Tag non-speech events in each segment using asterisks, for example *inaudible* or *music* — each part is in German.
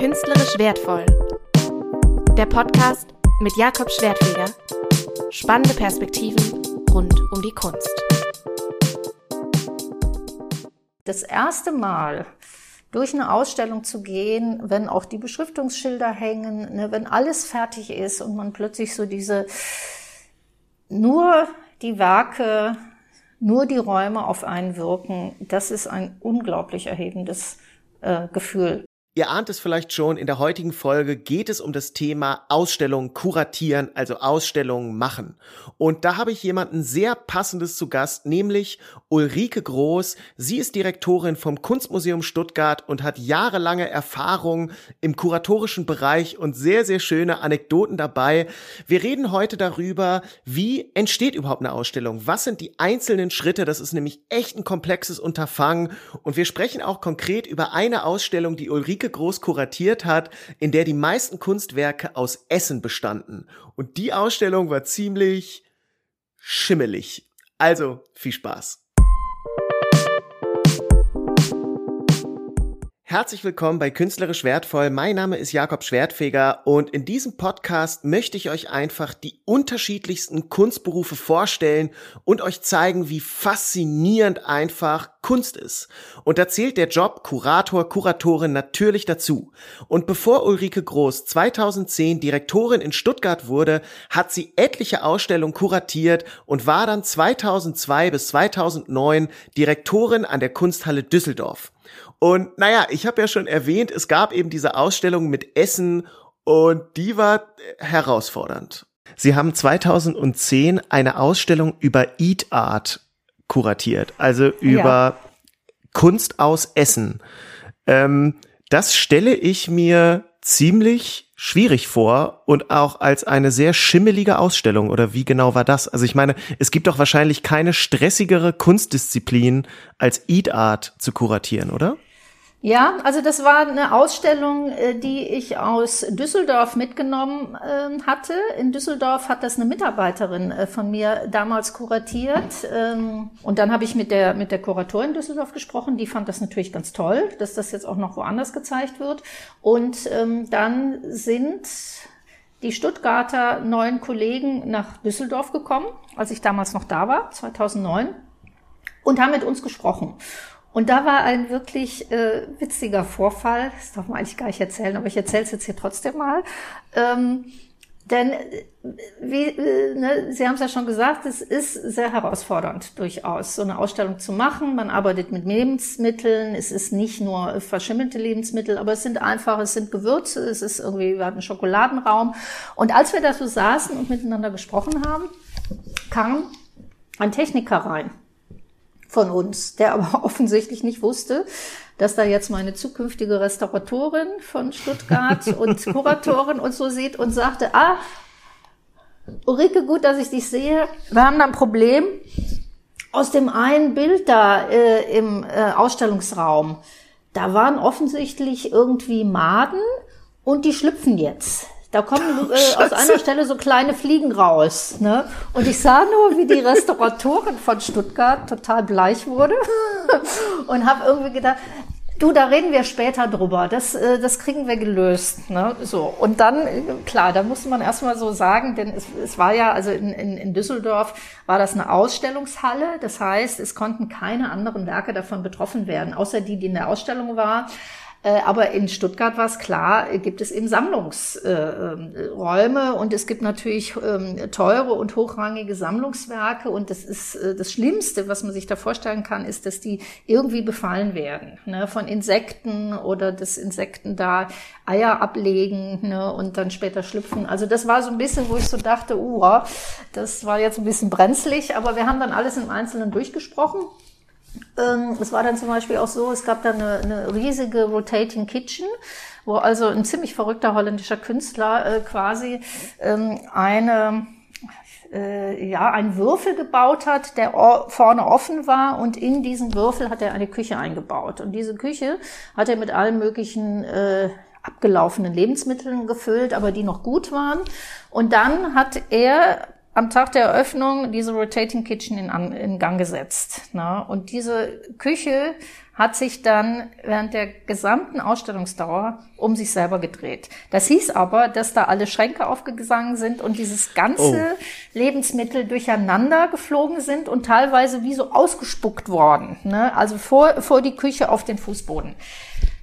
Künstlerisch wertvoll. Der Podcast mit Jakob Schwertfeger. Spannende Perspektiven rund um die Kunst. Das erste Mal durch eine Ausstellung zu gehen, wenn auch die Beschriftungsschilder hängen, ne, wenn alles fertig ist und man plötzlich so diese nur die Werke, nur die Räume auf einen wirken, das ist ein unglaublich erhebendes äh, Gefühl. Ihr ahnt es vielleicht schon, in der heutigen Folge geht es um das Thema Ausstellungen kuratieren, also Ausstellungen machen. Und da habe ich jemanden sehr passendes zu Gast, nämlich Ulrike Groß. Sie ist Direktorin vom Kunstmuseum Stuttgart und hat jahrelange Erfahrung im kuratorischen Bereich und sehr, sehr schöne Anekdoten dabei. Wir reden heute darüber, wie entsteht überhaupt eine Ausstellung? Was sind die einzelnen Schritte? Das ist nämlich echt ein komplexes Unterfangen. Und wir sprechen auch konkret über eine Ausstellung, die Ulrike Ulrike Groß kuratiert hat, in der die meisten Kunstwerke aus Essen bestanden. Und die Ausstellung war ziemlich schimmelig. Also viel Spaß. Herzlich willkommen bei Künstlerisch Wertvoll. Mein Name ist Jakob Schwertfeger und in diesem Podcast möchte ich euch einfach die unterschiedlichsten Kunstberufe vorstellen und euch zeigen, wie faszinierend einfach Kunst ist. Und da zählt der Job Kurator, Kuratorin natürlich dazu. Und bevor Ulrike Groß 2010 Direktorin in Stuttgart wurde, hat sie etliche Ausstellungen kuratiert und war dann 2002 bis 2009 Direktorin an der Kunsthalle Düsseldorf. Und naja, ich habe ja schon erwähnt, es gab eben diese Ausstellung mit Essen und die war herausfordernd. Sie haben 2010 eine Ausstellung über Eat Art kuratiert, also über ja. Kunst aus Essen. Ähm, das stelle ich mir ziemlich schwierig vor und auch als eine sehr schimmelige Ausstellung oder wie genau war das? Also ich meine, es gibt doch wahrscheinlich keine stressigere Kunstdisziplin als Eat Art zu kuratieren, oder? Ja, also das war eine Ausstellung, äh, die ich aus Düsseldorf mitgenommen ähm, hatte. In Düsseldorf hat das eine Mitarbeiterin äh, von mir damals kuratiert. Ähm, und dann habe ich mit der, mit der Kuratorin Düsseldorf gesprochen. Die fand das natürlich ganz toll, dass das jetzt auch noch woanders gezeigt wird. Und ähm, dann sind die Stuttgarter neuen Kollegen nach Düsseldorf gekommen, als ich damals noch da war, 2009, und haben mit uns gesprochen. Und da war ein wirklich äh, witziger Vorfall, das darf man eigentlich gar nicht erzählen, aber ich erzähle es jetzt hier trotzdem mal. Ähm, denn äh, wie, äh, ne, Sie haben es ja schon gesagt, es ist sehr herausfordernd durchaus, so eine Ausstellung zu machen. Man arbeitet mit Lebensmitteln, es ist nicht nur verschimmelte Lebensmittel, aber es sind einfach, es sind Gewürze, es ist irgendwie, wir hatten Schokoladenraum. Und als wir da so saßen und miteinander gesprochen haben, kam ein Techniker rein von uns, der aber *laughs* offensichtlich nicht wusste, dass da jetzt meine zukünftige Restauratorin von Stuttgart *laughs* und Kuratorin und so sieht und sagte, ah, Ulrike, gut, dass ich dich sehe. Wir haben da ein Problem. Aus dem einen Bild da äh, im äh, Ausstellungsraum, da waren offensichtlich irgendwie Maden und die schlüpfen jetzt. Da kommen äh, aus einer Stelle so kleine Fliegen raus. Ne? Und ich sah nur, wie die Restauratorin von Stuttgart total bleich wurde *laughs* und habe irgendwie gedacht, Du, da reden wir später drüber. Das, äh, das kriegen wir gelöst. Ne? So. Und dann, klar, da musste man erstmal so sagen, denn es, es war ja, also in, in, in Düsseldorf war das eine Ausstellungshalle. Das heißt, es konnten keine anderen Werke davon betroffen werden, außer die, die in der Ausstellung war. Äh, aber in Stuttgart war es klar, gibt es eben Sammlungsräume und es gibt natürlich ähm, teure und hochrangige Sammlungswerke und das ist äh, das Schlimmste, was man sich da vorstellen kann, ist, dass die irgendwie befallen werden ne, von Insekten oder dass Insekten da Eier ablegen ne, und dann später schlüpfen. Also das war so ein bisschen, wo ich so dachte, uh, das war jetzt ein bisschen brenzlig, aber wir haben dann alles im Einzelnen durchgesprochen. Ähm, es war dann zum Beispiel auch so, es gab da eine, eine riesige Rotating Kitchen, wo also ein ziemlich verrückter holländischer Künstler äh, quasi ähm, eine äh, ja, einen Würfel gebaut hat, der vorne offen war und in diesen Würfel hat er eine Küche eingebaut. Und diese Küche hat er mit allen möglichen äh, abgelaufenen Lebensmitteln gefüllt, aber die noch gut waren. Und dann hat er am Tag der Eröffnung diese Rotating Kitchen in, in Gang gesetzt. Ne? Und diese Küche hat sich dann während der gesamten Ausstellungsdauer um sich selber gedreht. Das hieß aber, dass da alle Schränke aufgegangen sind und dieses ganze oh. Lebensmittel durcheinander geflogen sind und teilweise wie so ausgespuckt worden. Ne? Also vor, vor die Küche auf den Fußboden.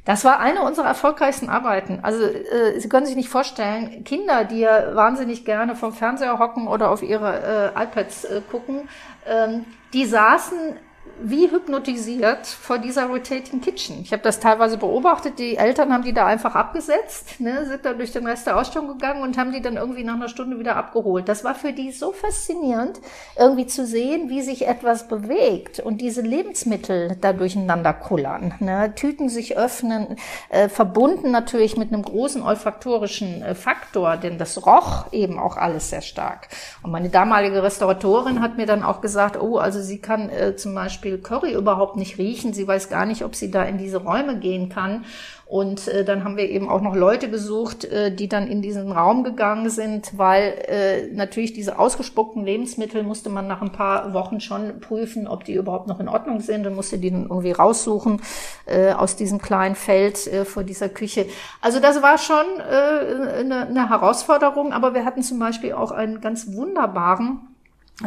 Das war eine unserer erfolgreichsten Arbeiten. Also äh, Sie können sich nicht vorstellen, Kinder, die ja wahnsinnig gerne vom Fernseher hocken oder auf ihre äh, iPads äh, gucken, ähm, die saßen wie hypnotisiert vor dieser Rotating Kitchen. Ich habe das teilweise beobachtet. Die Eltern haben die da einfach abgesetzt, ne, sind dann durch den Rest der Ausstellung gegangen und haben die dann irgendwie nach einer Stunde wieder abgeholt. Das war für die so faszinierend, irgendwie zu sehen, wie sich etwas bewegt und diese Lebensmittel da durcheinander kullern. Ne, Tüten sich öffnen, äh, verbunden natürlich mit einem großen olfaktorischen äh, Faktor, denn das roch eben auch alles sehr stark. Und meine damalige Restauratorin hat mir dann auch gesagt, oh, also sie kann äh, zum Beispiel Beispiel Curry überhaupt nicht riechen. Sie weiß gar nicht, ob sie da in diese Räume gehen kann. Und äh, dann haben wir eben auch noch Leute gesucht, äh, die dann in diesen Raum gegangen sind, weil äh, natürlich diese ausgespuckten Lebensmittel musste man nach ein paar Wochen schon prüfen, ob die überhaupt noch in Ordnung sind und musste die dann irgendwie raussuchen äh, aus diesem kleinen Feld äh, vor dieser Küche. Also das war schon äh, eine, eine Herausforderung, aber wir hatten zum Beispiel auch einen ganz wunderbaren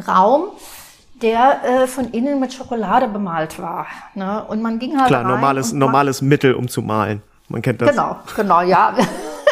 Raum, der äh, von innen mit Schokolade bemalt war. Ne? Und man ging halt Klar, normales, normales Mittel, um zu malen. Man kennt das. Genau, genau, ja.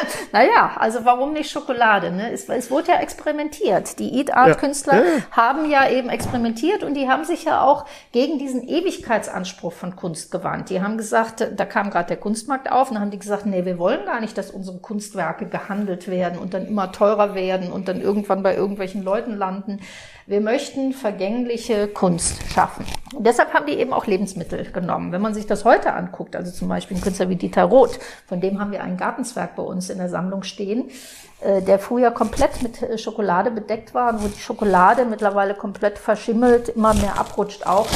*laughs* naja, also warum nicht Schokolade? Ne? Es, es wurde ja experimentiert. Die Eat Art Künstler ja. Ja. haben ja eben experimentiert und die haben sich ja auch gegen diesen Ewigkeitsanspruch von Kunst gewandt. Die haben gesagt, da kam gerade der Kunstmarkt auf und dann haben die gesagt, nee, wir wollen gar nicht, dass unsere Kunstwerke gehandelt werden und dann immer teurer werden und dann irgendwann bei irgendwelchen Leuten landen. Wir möchten vergängliche Kunst schaffen. Und deshalb haben die eben auch Lebensmittel genommen. Wenn man sich das heute anguckt, also zum Beispiel ein Künstler wie Dieter Roth, von dem haben wir ein Gartenzwerg bei uns in der Sammlung stehen, äh, der früher komplett mit äh, Schokolade bedeckt war und wo die Schokolade mittlerweile komplett verschimmelt, immer mehr abrutscht auch.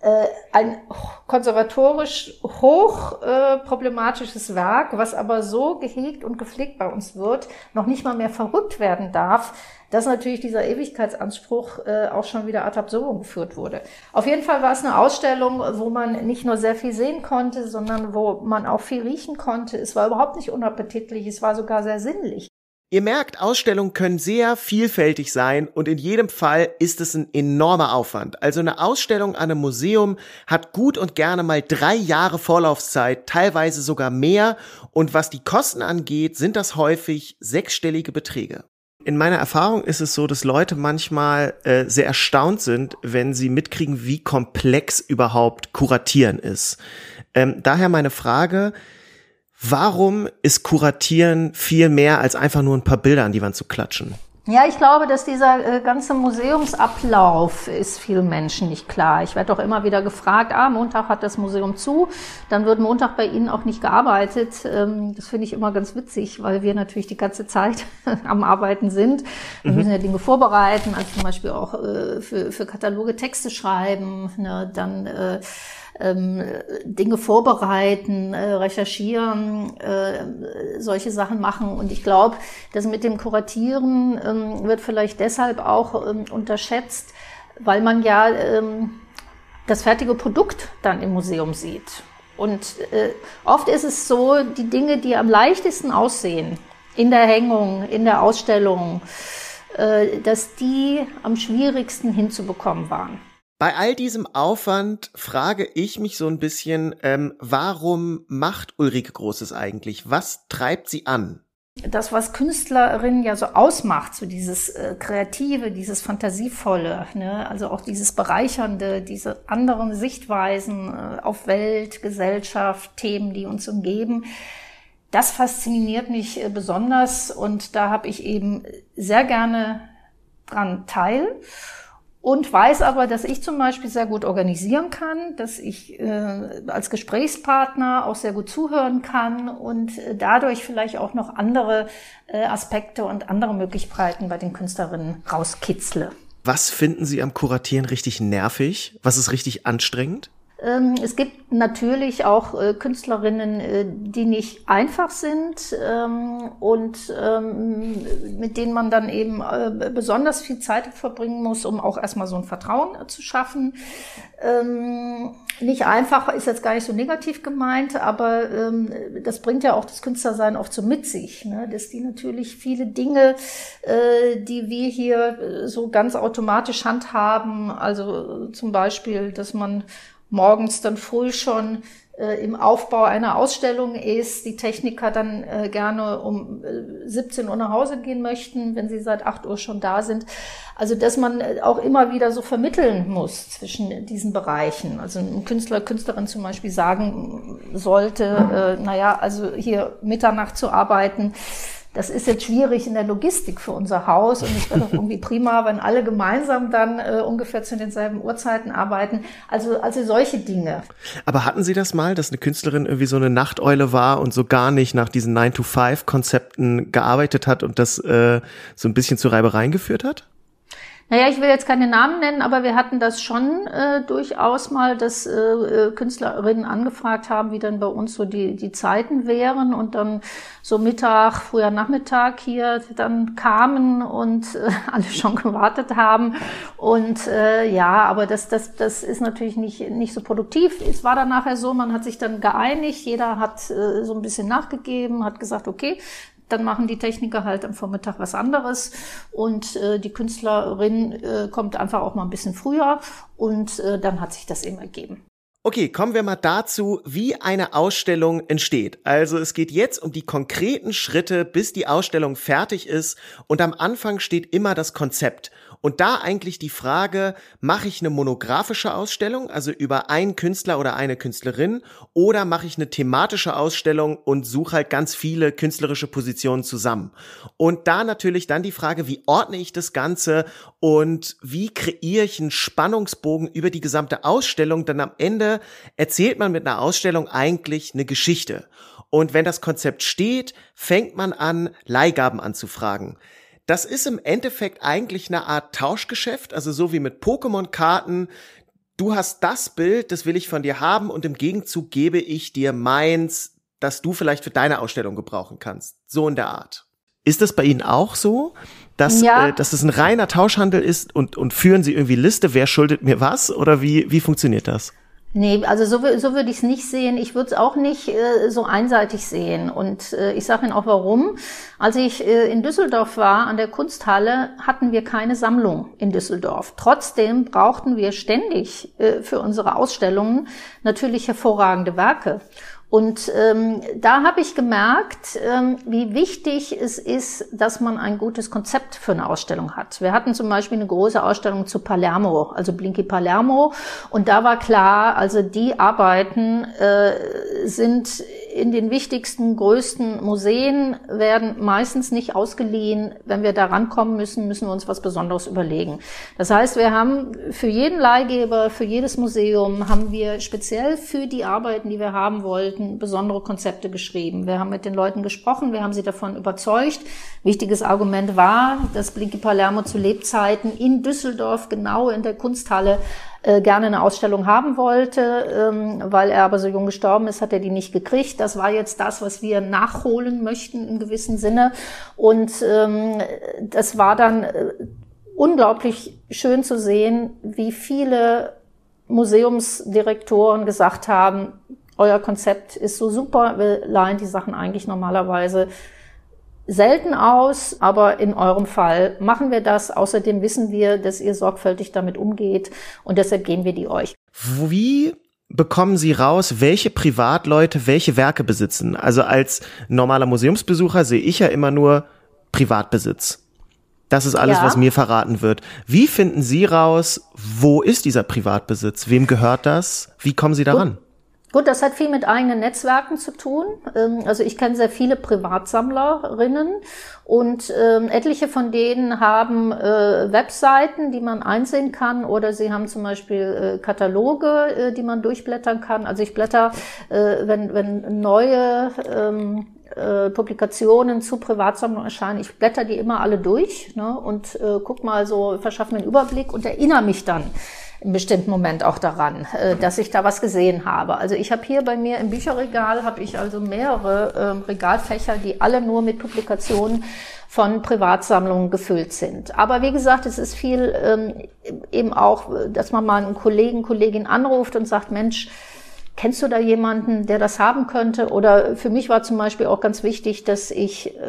Äh, ein konservatorisch hoch äh, problematisches Werk, was aber so gehegt und gepflegt bei uns wird, noch nicht mal mehr verrückt werden darf, dass natürlich dieser Ewigkeitsanspruch äh, auch schon wieder ad absurdum geführt wurde. Auf jeden Fall war es eine Ausstellung, wo man nicht nur sehr viel sehen konnte, sondern wo man auch viel riechen konnte. Es war überhaupt nicht unappetitlich, es war sogar sehr sinnlich. Ihr merkt, Ausstellungen können sehr vielfältig sein und in jedem Fall ist es ein enormer Aufwand. Also eine Ausstellung an einem Museum hat gut und gerne mal drei Jahre Vorlaufzeit, teilweise sogar mehr und was die Kosten angeht, sind das häufig sechsstellige Beträge. In meiner Erfahrung ist es so, dass Leute manchmal äh, sehr erstaunt sind, wenn sie mitkriegen, wie komplex überhaupt Kuratieren ist. Ähm, daher meine Frage, Warum ist Kuratieren viel mehr als einfach nur ein paar Bilder an die Wand zu klatschen? Ja, ich glaube, dass dieser äh, ganze Museumsablauf ist vielen Menschen nicht klar. Ich werde doch immer wieder gefragt, ah, Montag hat das Museum zu, dann wird Montag bei Ihnen auch nicht gearbeitet. Ähm, das finde ich immer ganz witzig, weil wir natürlich die ganze Zeit *laughs* am Arbeiten sind. Wir mhm. müssen ja Dinge vorbereiten, also zum Beispiel auch äh, für, für Kataloge Texte schreiben, ne, dann äh, ähm, Dinge vorbereiten, äh, recherchieren, äh, solche Sachen machen. Und ich glaube, das mit dem Kuratieren ähm, wird vielleicht deshalb auch ähm, unterschätzt, weil man ja ähm, das fertige Produkt dann im Museum sieht. Und äh, oft ist es so, die Dinge, die am leichtesten aussehen, in der Hängung, in der Ausstellung, äh, dass die am schwierigsten hinzubekommen waren. Bei all diesem Aufwand frage ich mich so ein bisschen, ähm, warum macht Ulrike Großes eigentlich? Was treibt sie an? Das, was Künstlerinnen ja so ausmacht, so dieses äh, Kreative, dieses Fantasievolle, ne? also auch dieses Bereichernde, diese anderen Sichtweisen äh, auf Welt, Gesellschaft, Themen, die uns umgeben, das fasziniert mich äh, besonders und da habe ich eben sehr gerne dran teil und weiß aber, dass ich zum Beispiel sehr gut organisieren kann, dass ich äh, als Gesprächspartner auch sehr gut zuhören kann und äh, dadurch vielleicht auch noch andere äh, Aspekte und andere Möglichkeiten bei den Künstlerinnen rauskitzle. Was finden Sie am Kuratieren richtig nervig? Was ist richtig anstrengend? Ähm, es gibt natürlich auch äh, Künstlerinnen, äh, die nicht einfach sind ähm, und ähm, mit denen man dann eben äh, besonders viel Zeit verbringen muss, um auch erstmal so ein Vertrauen zu schaffen. Nicht einfach ist jetzt gar nicht so negativ gemeint, aber das bringt ja auch das Künstlersein oft so mit sich, ne? dass die natürlich viele Dinge, die wir hier so ganz automatisch handhaben, also zum Beispiel, dass man morgens dann früh schon äh, im Aufbau einer Ausstellung ist, die Techniker dann äh, gerne um äh, 17 Uhr nach Hause gehen möchten, wenn sie seit 8 Uhr schon da sind. Also dass man äh, auch immer wieder so vermitteln muss zwischen diesen Bereichen. Also ein Künstler, Künstlerin zum Beispiel sagen sollte, äh, naja, also hier Mitternacht zu arbeiten, das ist jetzt schwierig in der Logistik für unser Haus und es wäre doch irgendwie prima, wenn alle gemeinsam dann äh, ungefähr zu denselben Uhrzeiten arbeiten. Also, also solche Dinge. Aber hatten Sie das mal, dass eine Künstlerin irgendwie so eine Nachteule war und so gar nicht nach diesen 9-to-5-Konzepten gearbeitet hat und das äh, so ein bisschen zu Reibereien geführt hat? Naja, ich will jetzt keine Namen nennen, aber wir hatten das schon äh, durchaus mal, dass äh, äh, Künstlerinnen angefragt haben, wie dann bei uns so die, die Zeiten wären und dann so Mittag, früher Nachmittag hier dann kamen und äh, *laughs* alle schon gewartet haben. Und äh, ja, aber das, das, das ist natürlich nicht, nicht so produktiv. Es war dann nachher so, man hat sich dann geeinigt, jeder hat äh, so ein bisschen nachgegeben, hat gesagt, okay, dann machen die Techniker halt am Vormittag was anderes und äh, die Künstlerin äh, kommt einfach auch mal ein bisschen früher und äh, dann hat sich das eben ergeben. Okay, kommen wir mal dazu, wie eine Ausstellung entsteht. Also es geht jetzt um die konkreten Schritte, bis die Ausstellung fertig ist und am Anfang steht immer das Konzept. Und da eigentlich die Frage, mache ich eine monografische Ausstellung, also über einen Künstler oder eine Künstlerin, oder mache ich eine thematische Ausstellung und suche halt ganz viele künstlerische Positionen zusammen. Und da natürlich dann die Frage, wie ordne ich das Ganze und wie kreiere ich einen Spannungsbogen über die gesamte Ausstellung, denn am Ende erzählt man mit einer Ausstellung eigentlich eine Geschichte. Und wenn das Konzept steht, fängt man an, Leihgaben anzufragen. Das ist im Endeffekt eigentlich eine Art Tauschgeschäft, also so wie mit Pokémon-Karten. Du hast das Bild, das will ich von dir haben und im Gegenzug gebe ich dir meins, das du vielleicht für deine Ausstellung gebrauchen kannst. So in der Art. Ist das bei Ihnen auch so, dass, ja. äh, dass es ein reiner Tauschhandel ist und, und führen Sie irgendwie Liste, wer schuldet mir was oder wie, wie funktioniert das? Nee, also so, so würde ich es nicht sehen. Ich würde es auch nicht äh, so einseitig sehen. Und äh, ich sage Ihnen auch warum. Als ich äh, in Düsseldorf war, an der Kunsthalle, hatten wir keine Sammlung in Düsseldorf. Trotzdem brauchten wir ständig äh, für unsere Ausstellungen natürlich hervorragende Werke. Und ähm, da habe ich gemerkt, ähm, wie wichtig es ist, dass man ein gutes Konzept für eine Ausstellung hat. Wir hatten zum Beispiel eine große Ausstellung zu Palermo, also Blinky Palermo, und da war klar, also die Arbeiten äh, sind in den wichtigsten, größten Museen werden meistens nicht ausgeliehen. Wenn wir da rankommen müssen, müssen wir uns was Besonderes überlegen. Das heißt, wir haben für jeden Leihgeber, für jedes Museum, haben wir speziell für die Arbeiten, die wir haben wollten, besondere Konzepte geschrieben. Wir haben mit den Leuten gesprochen, wir haben sie davon überzeugt. Wichtiges Argument war, dass Blinky Palermo zu Lebzeiten in Düsseldorf, genau in der Kunsthalle, äh, gerne eine Ausstellung haben wollte, ähm, weil er aber so jung gestorben ist, hat er die nicht gekriegt. Das war jetzt das, was wir nachholen möchten im gewissen Sinne. Und ähm, das war dann äh, unglaublich schön zu sehen, wie viele Museumsdirektoren gesagt haben, euer Konzept ist so super, wir leihen die Sachen eigentlich normalerweise selten aus, aber in eurem Fall machen wir das. Außerdem wissen wir, dass ihr sorgfältig damit umgeht und deshalb gehen wir die euch. Wie bekommen Sie raus, welche Privatleute welche Werke besitzen? Also als normaler Museumsbesucher sehe ich ja immer nur Privatbesitz. Das ist alles, ja. was mir verraten wird. Wie finden Sie raus, wo ist dieser Privatbesitz? Wem gehört das? Wie kommen Sie daran? Gut, das hat viel mit eigenen Netzwerken zu tun. Ähm, also ich kenne sehr viele Privatsammlerinnen und ähm, etliche von denen haben äh, Webseiten, die man einsehen kann oder sie haben zum Beispiel äh, Kataloge, äh, die man durchblättern kann. Also ich blätter, wenn, wenn neue ähm, Publikationen zu Privatsammlungen erscheinen. Ich blätter die immer alle durch ne, und guck mal so, verschaffe mir einen Überblick und erinnere mich dann im bestimmten Moment auch daran, äh, dass ich da was gesehen habe. Also ich habe hier bei mir im Bücherregal habe ich also mehrere ähm, Regalfächer, die alle nur mit Publikationen von Privatsammlungen gefüllt sind. Aber wie gesagt, es ist viel ähm, eben auch, dass man mal einen Kollegen, Kollegin anruft und sagt, Mensch, Kennst du da jemanden, der das haben könnte? Oder für mich war zum Beispiel auch ganz wichtig, dass ich äh,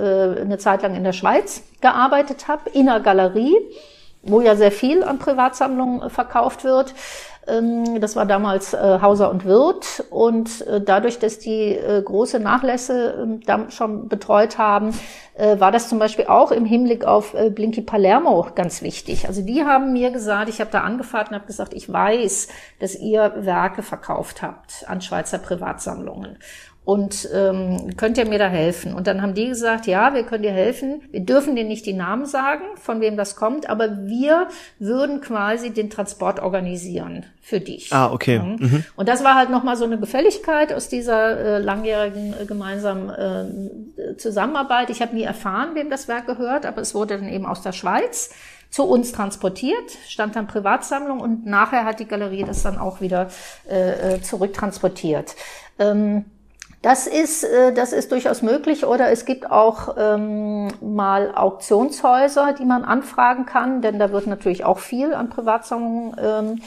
eine Zeit lang in der Schweiz gearbeitet habe, in einer Galerie, wo ja sehr viel an Privatsammlungen verkauft wird. Ähm, das war damals äh, Hauser und Wirth. Und äh, dadurch, dass die äh, große Nachlässe ähm, schon betreut haben, war das zum Beispiel auch im Hinblick auf Blinky Palermo ganz wichtig. Also die haben mir gesagt, ich habe da angefragt und habe gesagt, ich weiß, dass ihr Werke verkauft habt an Schweizer Privatsammlungen und ähm, könnt ihr mir da helfen? Und dann haben die gesagt, ja, wir können dir helfen. Wir dürfen dir nicht die Namen sagen, von wem das kommt, aber wir würden quasi den Transport organisieren für dich. Ah, okay. Mhm. Und das war halt nochmal so eine Gefälligkeit aus dieser äh, langjährigen äh, gemeinsamen äh, Zusammenarbeit. Ich habe nie erfahren, wem das Werk gehört, aber es wurde dann eben aus der Schweiz zu uns transportiert, stand dann Privatsammlung und nachher hat die Galerie das dann auch wieder äh, äh zurücktransportiert. Ähm, das ist, äh, das ist durchaus möglich. Oder es gibt auch ähm, mal Auktionshäuser, die man anfragen kann, denn da wird natürlich auch viel an Privatsammlungen ähm,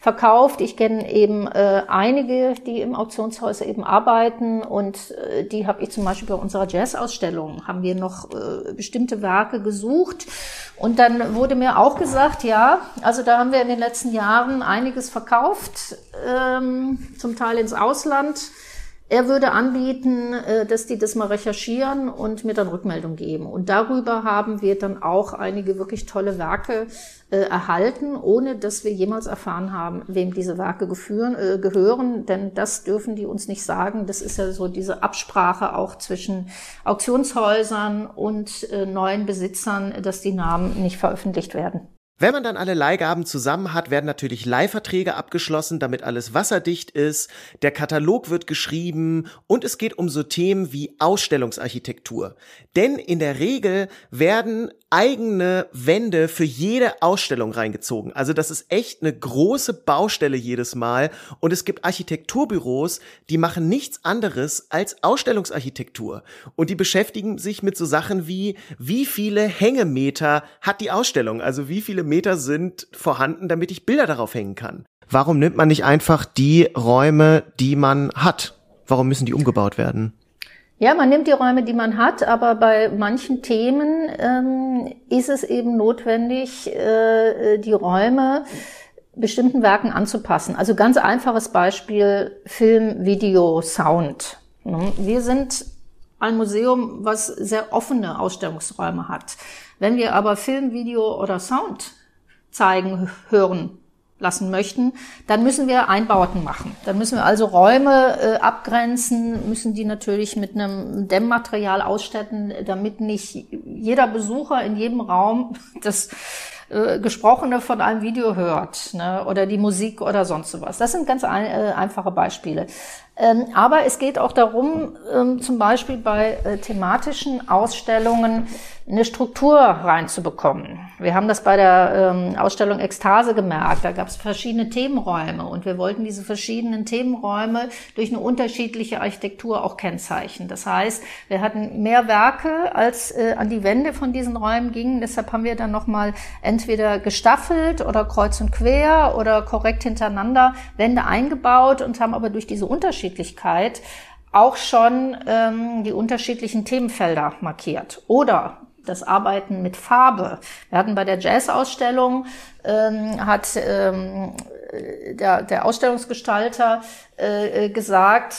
verkauft. Ich kenne eben äh, einige, die im Auktionshäuser eben arbeiten und äh, die habe ich zum Beispiel bei unserer Jazz-Ausstellung, haben wir noch äh, bestimmte Werke gesucht. Und dann wurde mir auch gesagt, ja, also da haben wir in den letzten Jahren einiges verkauft, ähm, zum Teil ins Ausland. Er würde anbieten, äh, dass die das mal recherchieren und mir dann Rückmeldung geben. Und darüber haben wir dann auch einige wirklich tolle Werke äh, erhalten, ohne dass wir jemals erfahren haben, wem diese Werke äh, gehören. Denn das dürfen die uns nicht sagen. Das ist ja so diese Absprache auch zwischen Auktionshäusern und neuen Besitzern, dass die Namen nicht veröffentlicht werden. Wenn man dann alle Leihgaben zusammen hat, werden natürlich Leihverträge abgeschlossen, damit alles wasserdicht ist, der Katalog wird geschrieben und es geht um so Themen wie Ausstellungsarchitektur. Denn in der Regel werden eigene Wände für jede Ausstellung reingezogen. Also das ist echt eine große Baustelle jedes Mal und es gibt Architekturbüros, die machen nichts anderes als Ausstellungsarchitektur und die beschäftigen sich mit so Sachen wie wie viele Hängemeter hat die Ausstellung, also wie viele Meter sind vorhanden, damit ich Bilder darauf hängen kann. Warum nimmt man nicht einfach die Räume, die man hat? Warum müssen die umgebaut werden? Ja, man nimmt die Räume, die man hat, aber bei manchen Themen ähm, ist es eben notwendig, äh, die Räume bestimmten Werken anzupassen. Also ganz einfaches Beispiel Film, Video, Sound. Ne? Wir sind ein Museum, was sehr offene Ausstellungsräume hat. Wenn wir aber Film, Video oder Sound zeigen, hören lassen möchten, dann müssen wir Einbauten machen. Dann müssen wir also Räume äh, abgrenzen, müssen die natürlich mit einem Dämmmaterial ausstatten, damit nicht jeder Besucher in jedem Raum *laughs* das äh, Gesprochene von einem Video hört ne, oder die Musik oder sonst sowas. Das sind ganz ein, äh, einfache Beispiele. Ähm, aber es geht auch darum, ähm, zum Beispiel bei äh, thematischen Ausstellungen eine Struktur reinzubekommen. Wir haben das bei der ähm, Ausstellung Ekstase gemerkt. Da gab es verschiedene Themenräume und wir wollten diese verschiedenen Themenräume durch eine unterschiedliche Architektur auch kennzeichnen. Das heißt, wir hatten mehr Werke, als äh, an die Wände von diesen Räumen gingen. Deshalb haben wir dann nochmal entweder gestaffelt oder kreuz und quer oder korrekt hintereinander Wände eingebaut und haben aber durch diese Unterschiedlichkeit auch schon ähm, die unterschiedlichen Themenfelder markiert. Oder das Arbeiten mit Farbe. Wir hatten bei der Jazz-Ausstellung, ähm, hat ähm, der, der Ausstellungsgestalter äh, gesagt,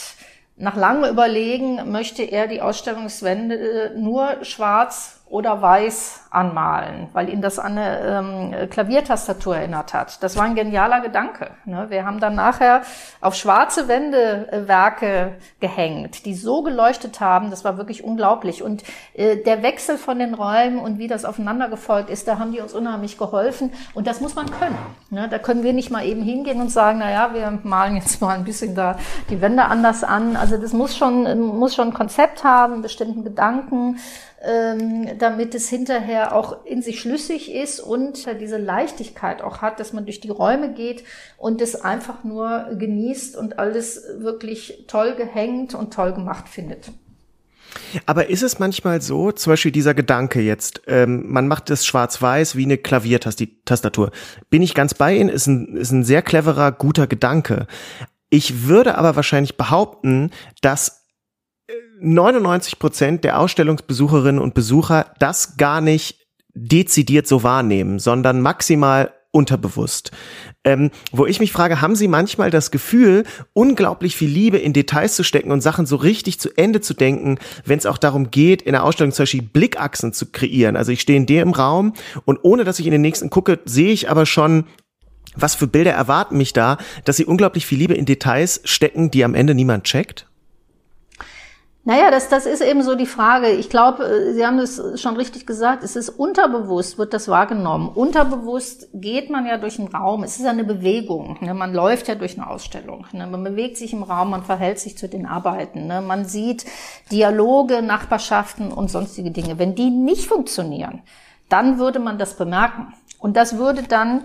nach langem Überlegen möchte er die Ausstellungswände nur schwarz oder weiß anmalen, weil ihn das an eine ähm, Klaviertastatur erinnert hat. Das war ein genialer Gedanke. Ne? Wir haben dann nachher auf schwarze Wände äh, Werke gehängt, die so geleuchtet haben, das war wirklich unglaublich. Und äh, der Wechsel von den Räumen und wie das aufeinander gefolgt ist, da haben die uns unheimlich geholfen. Und das muss man können. Ne? Da können wir nicht mal eben hingehen und sagen, na ja, wir malen jetzt mal ein bisschen da die Wände anders an. Also das muss schon, muss schon ein Konzept haben, bestimmten Gedanken. Ähm, damit es hinterher auch in sich schlüssig ist und diese Leichtigkeit auch hat, dass man durch die Räume geht und es einfach nur genießt und alles wirklich toll gehängt und toll gemacht findet. Aber ist es manchmal so, zum Beispiel dieser Gedanke jetzt, ähm, man macht das schwarz-weiß wie eine Klaviertastatur. Bin ich ganz bei Ihnen, ist ein, ist ein sehr cleverer, guter Gedanke. Ich würde aber wahrscheinlich behaupten, dass 99 äh, Prozent der Ausstellungsbesucherinnen und Besucher das gar nicht dezidiert so wahrnehmen, sondern maximal unterbewusst. Ähm, wo ich mich frage, haben Sie manchmal das Gefühl, unglaublich viel Liebe in Details zu stecken und Sachen so richtig zu Ende zu denken, wenn es auch darum geht, in der Ausstellung zum Beispiel Blickachsen zu kreieren? Also ich stehe in dem Raum und ohne dass ich in den nächsten gucke, sehe ich aber schon, was für Bilder erwarten mich da, dass sie unglaublich viel Liebe in Details stecken, die am Ende niemand checkt? Naja, das, das ist eben so die Frage. Ich glaube, äh, Sie haben es schon richtig gesagt. Es ist unterbewusst, wird das wahrgenommen. Unterbewusst geht man ja durch den Raum. Es ist ja eine Bewegung. Ne? Man läuft ja durch eine Ausstellung. Ne? Man bewegt sich im Raum, man verhält sich zu den Arbeiten. Ne? Man sieht Dialoge, Nachbarschaften und sonstige Dinge. Wenn die nicht funktionieren, dann würde man das bemerken. Und das würde dann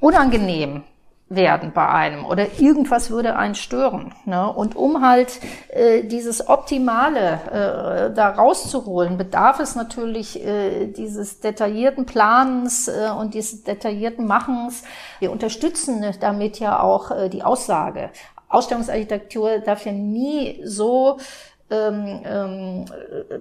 unangenehm werden bei einem oder irgendwas würde einen stören. Ne? Und um halt äh, dieses Optimale äh, da rauszuholen, bedarf es natürlich äh, dieses detaillierten Planens äh, und dieses detaillierten Machens. Wir unterstützen damit ja auch äh, die Aussage. Ausstellungsarchitektur darf ja nie so ähm, ähm,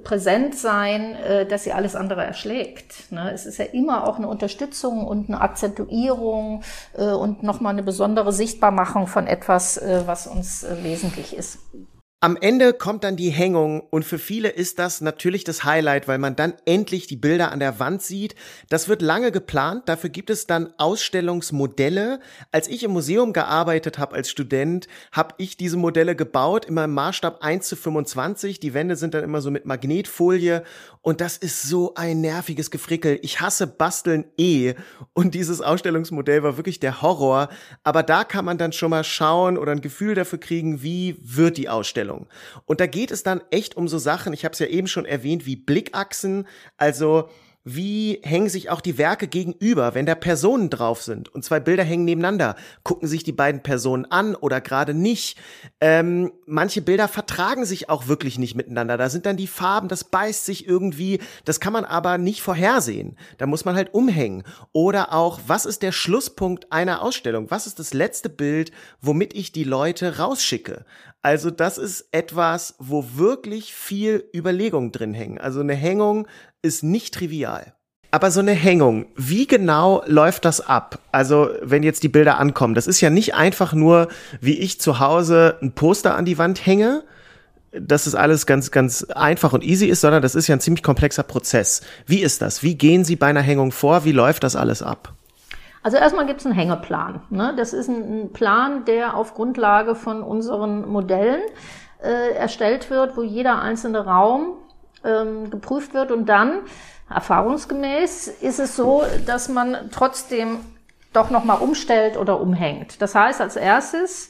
präsent sein, äh, dass sie alles andere erschlägt. Ne? Es ist ja immer auch eine Unterstützung und eine Akzentuierung äh, und nochmal eine besondere Sichtbarmachung von etwas, äh, was uns äh, wesentlich ist. Am Ende kommt dann die Hängung und für viele ist das natürlich das Highlight, weil man dann endlich die Bilder an der Wand sieht. Das wird lange geplant, dafür gibt es dann Ausstellungsmodelle. Als ich im Museum gearbeitet habe als Student, habe ich diese Modelle gebaut, immer im Maßstab 1 zu 25. Die Wände sind dann immer so mit Magnetfolie und das ist so ein nerviges Gefrickel. Ich hasse Basteln eh und dieses Ausstellungsmodell war wirklich der Horror. Aber da kann man dann schon mal schauen oder ein Gefühl dafür kriegen, wie wird die Ausstellung. Darstellung. Und da geht es dann echt um so Sachen, ich habe es ja eben schon erwähnt, wie Blickachsen, also wie hängen sich auch die Werke gegenüber, wenn da Personen drauf sind und zwei Bilder hängen nebeneinander? Gucken sich die beiden Personen an oder gerade nicht? Ähm, manche Bilder vertragen sich auch wirklich nicht miteinander. Da sind dann die Farben, das beißt sich irgendwie. Das kann man aber nicht vorhersehen. Da muss man halt umhängen. Oder auch, was ist der Schlusspunkt einer Ausstellung? Was ist das letzte Bild, womit ich die Leute rausschicke? Also das ist etwas, wo wirklich viel Überlegung drin hängen. Also eine Hängung ist nicht trivial. Aber so eine Hängung, wie genau läuft das ab? Also, wenn jetzt die Bilder ankommen, das ist ja nicht einfach nur, wie ich zu Hause ein Poster an die Wand hänge, dass es alles ganz, ganz einfach und easy ist, sondern das ist ja ein ziemlich komplexer Prozess. Wie ist das? Wie gehen Sie bei einer Hängung vor? Wie läuft das alles ab? Also erstmal gibt es einen Hängeplan. Ne? Das ist ein Plan, der auf Grundlage von unseren Modellen äh, erstellt wird, wo jeder einzelne Raum ähm, geprüft wird und dann erfahrungsgemäß ist es so, dass man trotzdem doch nochmal umstellt oder umhängt. Das heißt, als erstes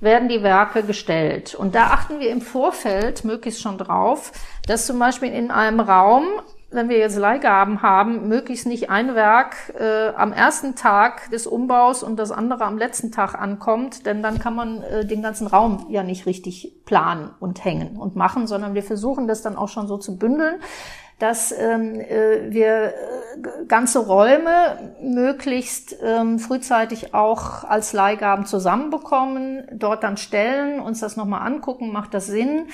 werden die Werke gestellt. Und da achten wir im Vorfeld möglichst schon drauf, dass zum Beispiel in einem Raum wenn wir jetzt Leihgaben haben, möglichst nicht ein Werk äh, am ersten Tag des Umbaus und das andere am letzten Tag ankommt, denn dann kann man äh, den ganzen Raum ja nicht richtig planen und hängen und machen, sondern wir versuchen das dann auch schon so zu bündeln, dass ähm, äh, wir äh, ganze Räume möglichst ähm, frühzeitig auch als Leihgaben zusammenbekommen, dort dann stellen, uns das nochmal angucken, macht das Sinn,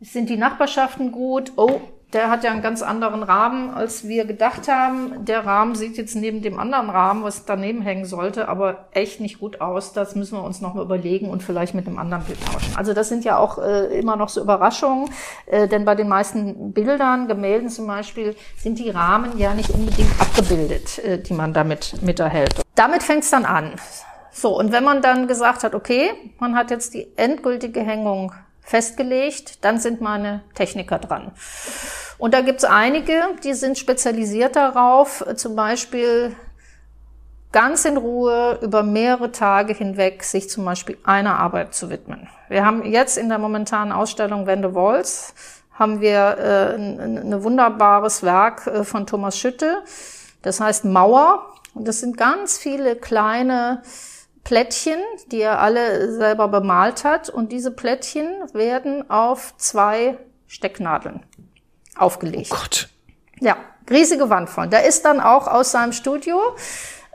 sind die Nachbarschaften gut? Oh, der hat ja einen ganz anderen Rahmen, als wir gedacht haben. Der Rahmen sieht jetzt neben dem anderen Rahmen, was daneben hängen sollte, aber echt nicht gut aus. Das müssen wir uns noch mal überlegen und vielleicht mit einem anderen Bild tauschen. Also das sind ja auch äh, immer noch so Überraschungen, äh, denn bei den meisten Bildern, Gemälden zum Beispiel, sind die Rahmen ja nicht unbedingt abgebildet, äh, die man damit miterhält. Damit fängt es dann an. So, und wenn man dann gesagt hat, okay, man hat jetzt die endgültige Hängung festgelegt, dann sind meine Techniker dran. Und da gibt's einige, die sind spezialisiert darauf, zum Beispiel ganz in Ruhe über mehrere Tage hinweg sich zum Beispiel einer Arbeit zu widmen. Wir haben jetzt in der momentanen Ausstellung Wende Wolz haben wir äh, ein, wunderbares Werk äh, von Thomas Schütte. Das heißt Mauer. Und das sind ganz viele kleine Plättchen, die er alle selber bemalt hat. Und diese Plättchen werden auf zwei Stecknadeln aufgelegt. Oh Gott. Ja, riesige Wand voll. Da ist dann auch aus seinem Studio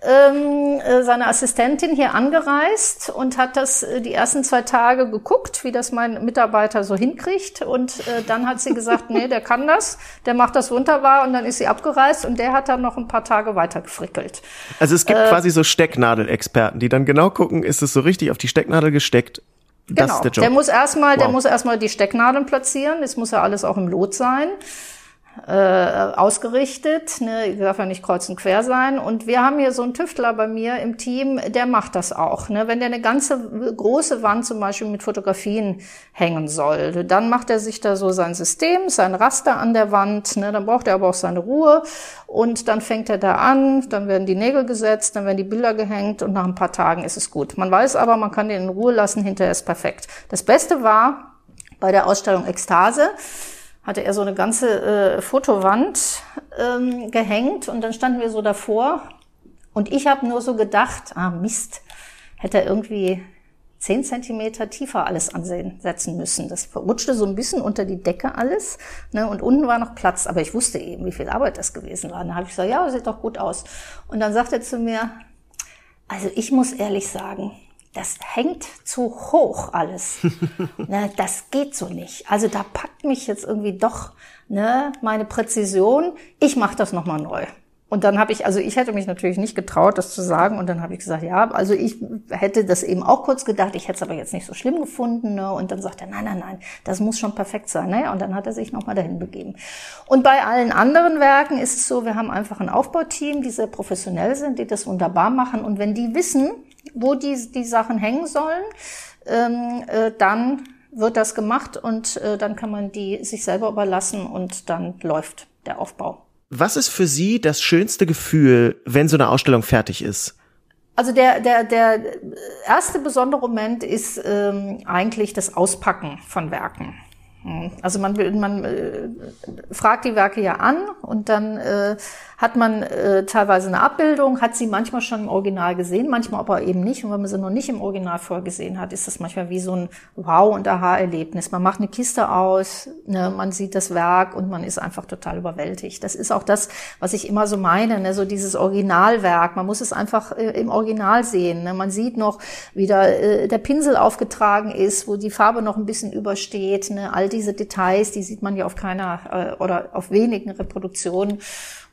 ähm, äh, seine Assistentin hier angereist und hat das äh, die ersten zwei Tage geguckt, wie das mein Mitarbeiter so hinkriegt. Und äh, dann hat sie gesagt, nee, der kann das, der macht das wunderbar. Und dann ist sie abgereist und der hat dann noch ein paar Tage weiter gefrickelt. Also es gibt äh, quasi so Stecknadelexperten, die dann genau gucken, ist es so richtig auf die Stecknadel gesteckt? Das genau. ist der Job. Der muss erstmal, wow. der muss erstmal die Stecknadeln platzieren. Das muss ja alles auch im Lot sein äh, ausgerichtet. Ne? Darf ja nicht kreuz und quer sein. Und wir haben hier so einen Tüftler bei mir im Team, der macht das auch. Ne? Wenn der eine ganze große Wand zum Beispiel mit Fotografien hängen soll, dann macht er sich da so sein System, sein Raster an der Wand. Ne? Dann braucht er aber auch seine Ruhe. Und dann fängt er da an, dann werden die Nägel gesetzt, dann werden die Bilder gehängt und nach ein paar Tagen ist es gut. Man weiß aber, man kann den in Ruhe lassen, hinterher ist perfekt. Das Beste war bei der Ausstellung Ekstase, hatte er so eine ganze äh, Fotowand ähm, gehängt und dann standen wir so davor und ich habe nur so gedacht, ah Mist, hätte er irgendwie zehn Zentimeter tiefer alles ansetzen müssen. Das rutschte so ein bisschen unter die Decke alles ne, und unten war noch Platz, aber ich wusste eben, wie viel Arbeit das gewesen war. Dann habe ich gesagt, ja, sieht doch gut aus. Und dann sagt er zu mir, also ich muss ehrlich sagen, das hängt zu hoch alles. *laughs* ne, das geht so nicht. Also da packt mich jetzt irgendwie doch ne, meine Präzision. Ich mache das nochmal neu. Und dann habe ich, also ich hätte mich natürlich nicht getraut, das zu sagen. Und dann habe ich gesagt, ja, also ich hätte das eben auch kurz gedacht, ich hätte es aber jetzt nicht so schlimm gefunden. Ne? Und dann sagt er, nein, nein, nein, das muss schon perfekt sein. Ne? Und dann hat er sich nochmal dahin begeben. Und bei allen anderen Werken ist es so, wir haben einfach ein Aufbauteam, die sehr professionell sind, die das wunderbar machen. Und wenn die wissen, wo die, die Sachen hängen sollen, ähm, äh, dann wird das gemacht und äh, dann kann man die sich selber überlassen und dann läuft der Aufbau. Was ist für Sie das schönste Gefühl, wenn so eine Ausstellung fertig ist? Also der, der, der erste besondere Moment ist ähm, eigentlich das Auspacken von Werken. Also man, man äh, fragt die Werke ja an und dann äh, hat man äh, teilweise eine Abbildung, hat sie manchmal schon im Original gesehen, manchmal aber eben nicht. Und wenn man sie noch nicht im Original vorgesehen hat, ist das manchmal wie so ein Wow- und Aha-Erlebnis. Man macht eine Kiste aus, ne, man sieht das Werk und man ist einfach total überwältigt. Das ist auch das, was ich immer so meine, ne, so dieses Originalwerk. Man muss es einfach äh, im Original sehen. Ne. Man sieht noch, wie da äh, der Pinsel aufgetragen ist, wo die Farbe noch ein bisschen übersteht. Ne. All diese Details, die sieht man ja auf keiner äh, oder auf wenigen Reproduktionen.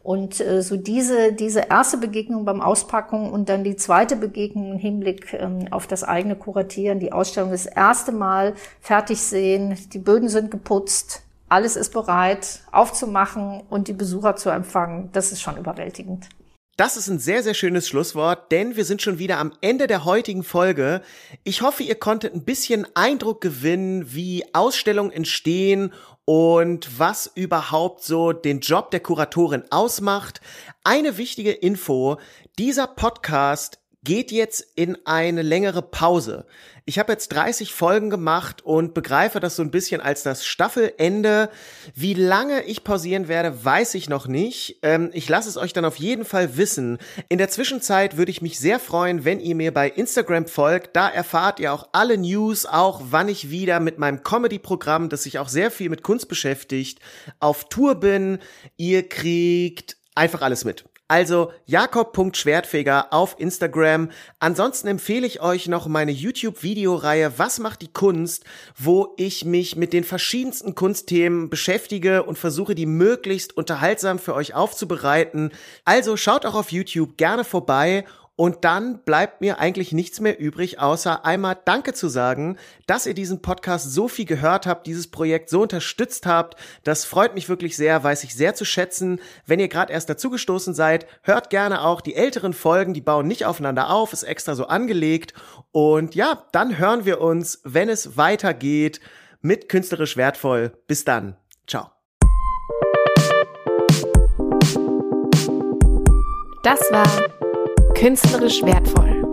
Und äh, so diese, diese erste Begegnung beim Auspacken und dann die zweite Begegnung im Hinblick ähm, auf das eigene Kuratieren, die Ausstellung das erste Mal fertig sehen, die Böden sind geputzt, alles ist bereit aufzumachen und die Besucher zu empfangen, das ist schon überwältigend. Das ist ein sehr, sehr schönes Schlusswort, denn wir sind schon wieder am Ende der heutigen Folge. Ich hoffe, ihr konntet ein bisschen Eindruck gewinnen, wie Ausstellungen entstehen und was überhaupt so den Job der Kuratorin ausmacht. Eine wichtige Info, dieser Podcast geht jetzt in eine längere Pause. Ich habe jetzt 30 Folgen gemacht und begreife das so ein bisschen als das Staffelende. Wie lange ich pausieren werde, weiß ich noch nicht. Ähm, ich lasse es euch dann auf jeden Fall wissen. In der Zwischenzeit würde ich mich sehr freuen, wenn ihr mir bei Instagram folgt. Da erfahrt ihr auch alle News, auch wann ich wieder mit meinem Comedy-Programm, das sich auch sehr viel mit Kunst beschäftigt, auf Tour bin. Ihr kriegt einfach alles mit. Also jakob.schwertfeger auf Instagram. Ansonsten empfehle ich euch noch meine YouTube-Videoreihe Was macht die Kunst, wo ich mich mit den verschiedensten Kunstthemen beschäftige und versuche, die möglichst unterhaltsam für euch aufzubereiten. Also schaut auch auf YouTube gerne vorbei und dann bleibt mir eigentlich nichts mehr übrig, außer einmal Danke zu sagen, dass ihr diesen Podcast so viel gehört habt, dieses Projekt so unterstützt habt. Das freut mich wirklich sehr, weiß ich sehr zu schätzen. Wenn ihr gerade erst dazugestoßen seid, hört gerne auch die älteren Folgen, die bauen nicht aufeinander auf, ist extra so angelegt. Und ja, dann hören wir uns, wenn es weitergeht, mit künstlerisch wertvoll. Bis dann. Ciao. Das war Künstlerisch wertvoll.